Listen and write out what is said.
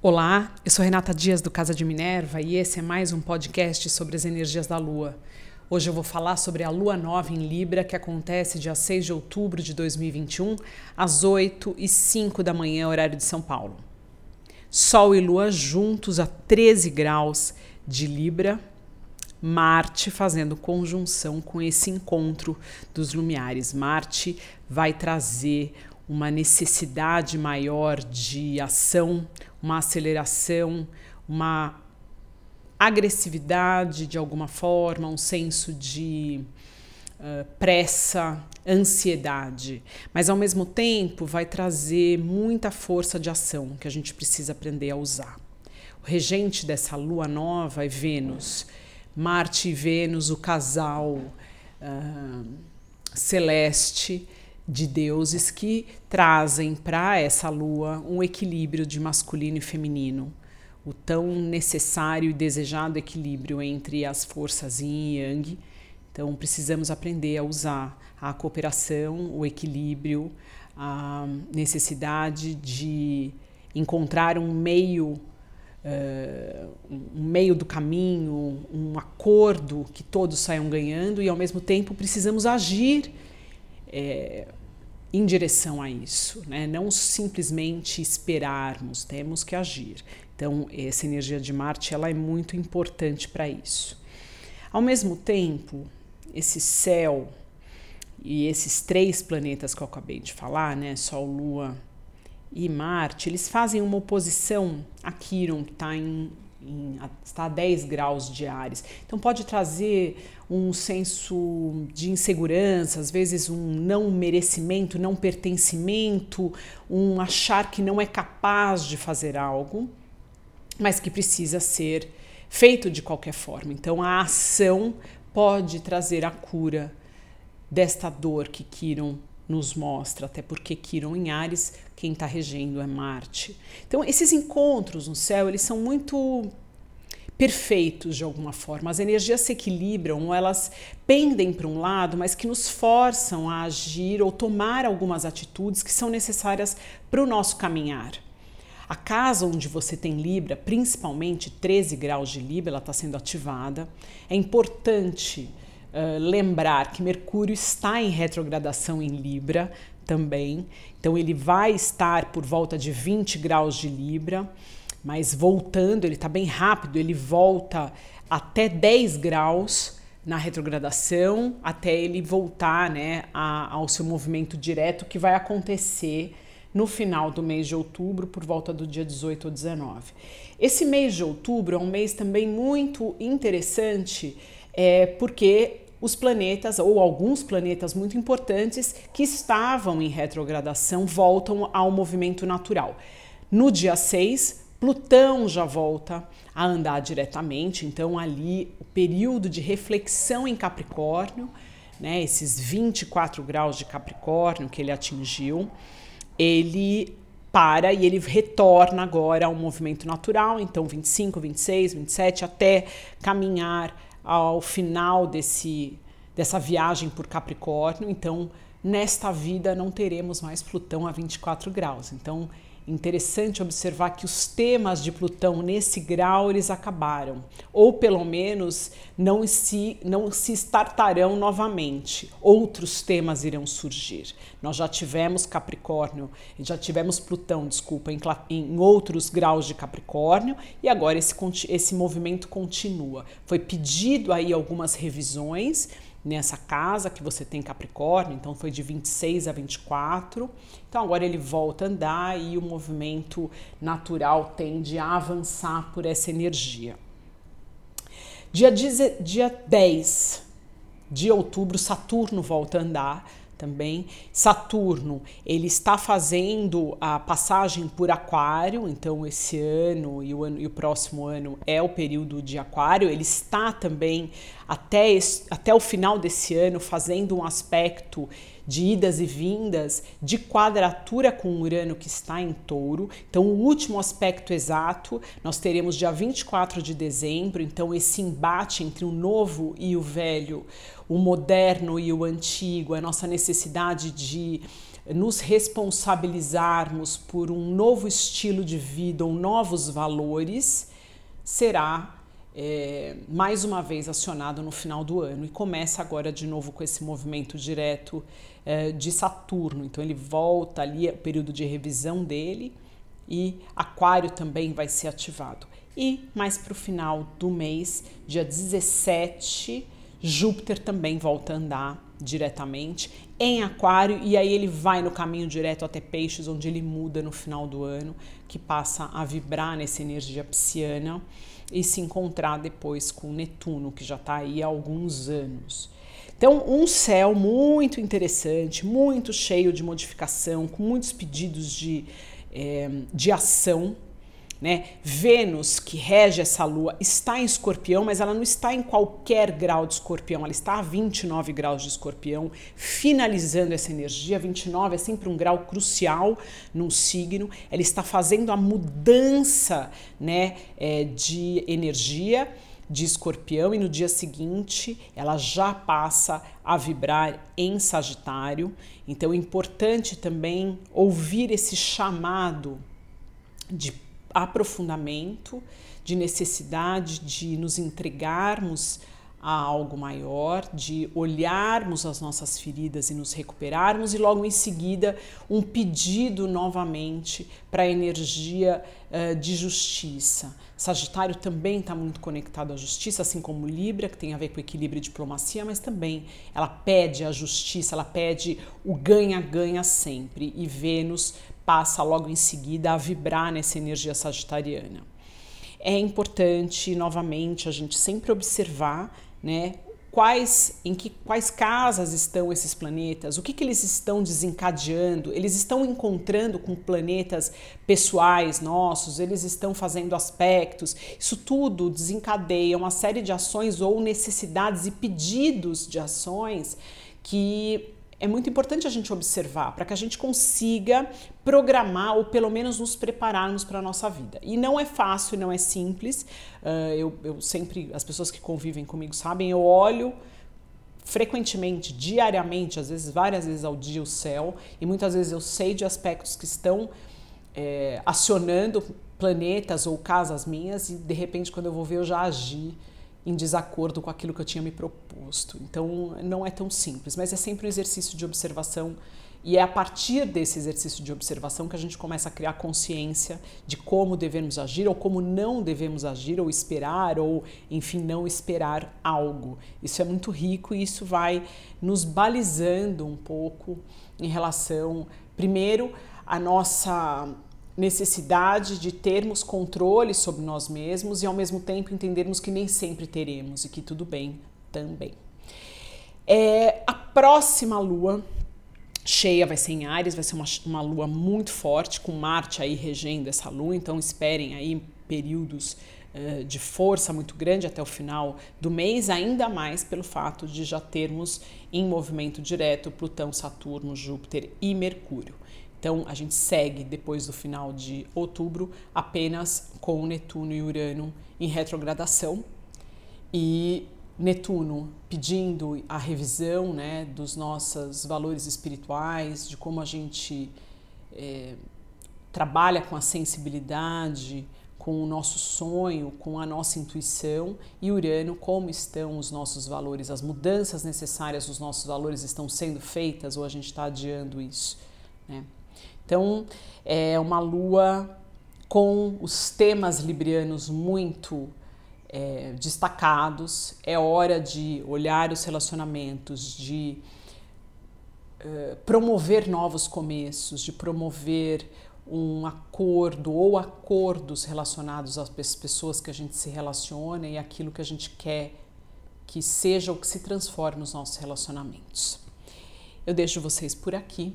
Olá, eu sou Renata Dias do Casa de Minerva e esse é mais um podcast sobre as energias da Lua. Hoje eu vou falar sobre a Lua Nova em Libra, que acontece dia 6 de outubro de 2021, às 8 e 5 da manhã, horário de São Paulo. Sol e Lua juntos a 13 graus de Libra, Marte fazendo conjunção com esse encontro dos lumiares. Marte vai trazer uma necessidade maior de ação, uma aceleração, uma agressividade de alguma forma, um senso de uh, pressa, ansiedade, mas ao mesmo tempo vai trazer muita força de ação que a gente precisa aprender a usar. O regente dessa lua nova é Vênus, Marte e Vênus, o casal uh, celeste de deuses que trazem para essa lua um equilíbrio de masculino e feminino, o tão necessário e desejado equilíbrio entre as forças yin e yang. Então precisamos aprender a usar a cooperação, o equilíbrio, a necessidade de encontrar um meio uh, um meio do caminho, um acordo que todos saiam ganhando e ao mesmo tempo precisamos agir é, em direção a isso, né? não simplesmente esperarmos, temos que agir. Então, essa energia de Marte ela é muito importante para isso. Ao mesmo tempo, esse céu e esses três planetas que eu acabei de falar, né, Sol, Lua e Marte, eles fazem uma oposição a Quiron, que está em em, está a 10 graus de Ares. Então pode trazer um senso de insegurança, às vezes um não merecimento, não pertencimento, um achar que não é capaz de fazer algo, mas que precisa ser feito de qualquer forma. Então a ação pode trazer a cura desta dor que Kiron nos mostra, até porque Quiron em Ares, quem está regendo é Marte. Então, esses encontros no céu, eles são muito perfeitos de alguma forma. As energias se equilibram, elas pendem para um lado, mas que nos forçam a agir ou tomar algumas atitudes que são necessárias para o nosso caminhar. A casa onde você tem Libra, principalmente 13 graus de Libra, ela está sendo ativada. É importante uh, lembrar que Mercúrio está em retrogradação em Libra também, então ele vai estar por volta de 20 graus de Libra, mas voltando, ele está bem rápido, ele volta até 10 graus na retrogradação, até ele voltar né, a, ao seu movimento direto, que vai acontecer no final do mês de outubro, por volta do dia 18 ou 19. Esse mês de outubro é um mês também muito interessante é porque os planetas, ou alguns planetas muito importantes que estavam em retrogradação, voltam ao movimento natural. No dia 6, Plutão já volta a andar diretamente, então ali o período de reflexão em Capricórnio, né, esses 24 graus de Capricórnio que ele atingiu, ele para e ele retorna agora ao movimento natural, então 25, 26, 27, até caminhar ao final desse, dessa viagem por Capricórnio. Então, nesta vida não teremos mais Plutão a 24 graus. Então, interessante observar que os temas de Plutão nesse grau eles acabaram, ou pelo menos não se não se startarão novamente. Outros temas irão surgir. Nós já tivemos Capricórnio, já tivemos Plutão, desculpa, em, em outros graus de Capricórnio e agora esse esse movimento continua. Foi pedido aí algumas revisões nessa casa que você tem Capricórnio, então foi de 26 a 24. Então agora ele volta a andar e o movimento natural tende a avançar por essa energia. Dia, dia 10 de outubro, Saturno volta a andar também. Saturno, ele está fazendo a passagem por Aquário, então esse ano e o, ano, e o próximo ano é o período de Aquário. Ele está também até, esse, até o final desse ano fazendo um aspecto de idas e vindas, de quadratura com Urano que está em touro. Então, o último aspecto exato nós teremos dia 24 de dezembro. Então, esse embate entre o novo e o velho, o moderno e o antigo, a nossa necessidade de nos responsabilizarmos por um novo estilo de vida ou novos valores, será é, mais uma vez acionado no final do ano e começa agora de novo com esse movimento direto é, de Saturno. Então ele volta ali, o período de revisão dele e Aquário também vai ser ativado. E mais para o final do mês, dia 17, Júpiter também volta a andar diretamente em Aquário e aí ele vai no caminho direto até Peixes, onde ele muda no final do ano, que passa a vibrar nessa energia pisciana e se encontrar depois com Netuno, que já está aí há alguns anos. Então, um céu muito interessante, muito cheio de modificação, com muitos pedidos de, é, de ação né? Vênus, que rege essa lua, está em escorpião, mas ela não está em qualquer grau de escorpião, ela está a 29 graus de escorpião, finalizando essa energia. 29 é sempre um grau crucial num signo, ela está fazendo a mudança né, é, de energia de escorpião e no dia seguinte ela já passa a vibrar em Sagitário. Então é importante também ouvir esse chamado de aprofundamento, de necessidade de nos entregarmos a algo maior, de olharmos as nossas feridas e nos recuperarmos, e logo em seguida um pedido novamente para a energia uh, de justiça. Sagitário também está muito conectado à justiça, assim como Libra, que tem a ver com equilíbrio e diplomacia, mas também ela pede a justiça, ela pede o ganha-ganha sempre. E Vênus passa logo em seguida a vibrar nessa energia sagitariana. É importante, novamente, a gente sempre observar, né, quais em que quais casas estão esses planetas, o que, que eles estão desencadeando, eles estão encontrando com planetas pessoais nossos, eles estão fazendo aspectos, isso tudo desencadeia uma série de ações ou necessidades e pedidos de ações que é muito importante a gente observar para que a gente consiga programar ou pelo menos nos prepararmos para a nossa vida. E não é fácil, não é simples. Uh, eu, eu sempre, as pessoas que convivem comigo sabem, eu olho frequentemente, diariamente, às vezes várias vezes ao dia o céu, e muitas vezes eu sei de aspectos que estão é, acionando planetas ou casas minhas, e de repente, quando eu vou ver, eu já agi em desacordo com aquilo que eu tinha me proposto. Então, não é tão simples, mas é sempre um exercício de observação e é a partir desse exercício de observação que a gente começa a criar consciência de como devemos agir ou como não devemos agir ou esperar ou, enfim, não esperar algo. Isso é muito rico e isso vai nos balizando um pouco em relação, primeiro, a nossa necessidade de termos controle sobre nós mesmos e ao mesmo tempo entendermos que nem sempre teremos e que tudo bem também. É, a próxima lua cheia vai ser em Ares, vai ser uma, uma lua muito forte, com Marte aí regendo essa lua, então esperem aí períodos uh, de força muito grande até o final do mês, ainda mais pelo fato de já termos em movimento direto Plutão, Saturno, Júpiter e Mercúrio. Então a gente segue depois do final de outubro apenas com Netuno e Urano em retrogradação e Netuno pedindo a revisão né, dos nossos valores espirituais, de como a gente é, trabalha com a sensibilidade, com o nosso sonho, com a nossa intuição, e Urano, como estão os nossos valores, as mudanças necessárias dos nossos valores estão sendo feitas ou a gente está adiando isso. Né? Então, é uma lua com os temas librianos muito é, destacados. É hora de olhar os relacionamentos, de uh, promover novos começos, de promover um acordo ou acordos relacionados às pessoas que a gente se relaciona e aquilo que a gente quer que seja o que se transforme nos nossos relacionamentos. Eu deixo vocês por aqui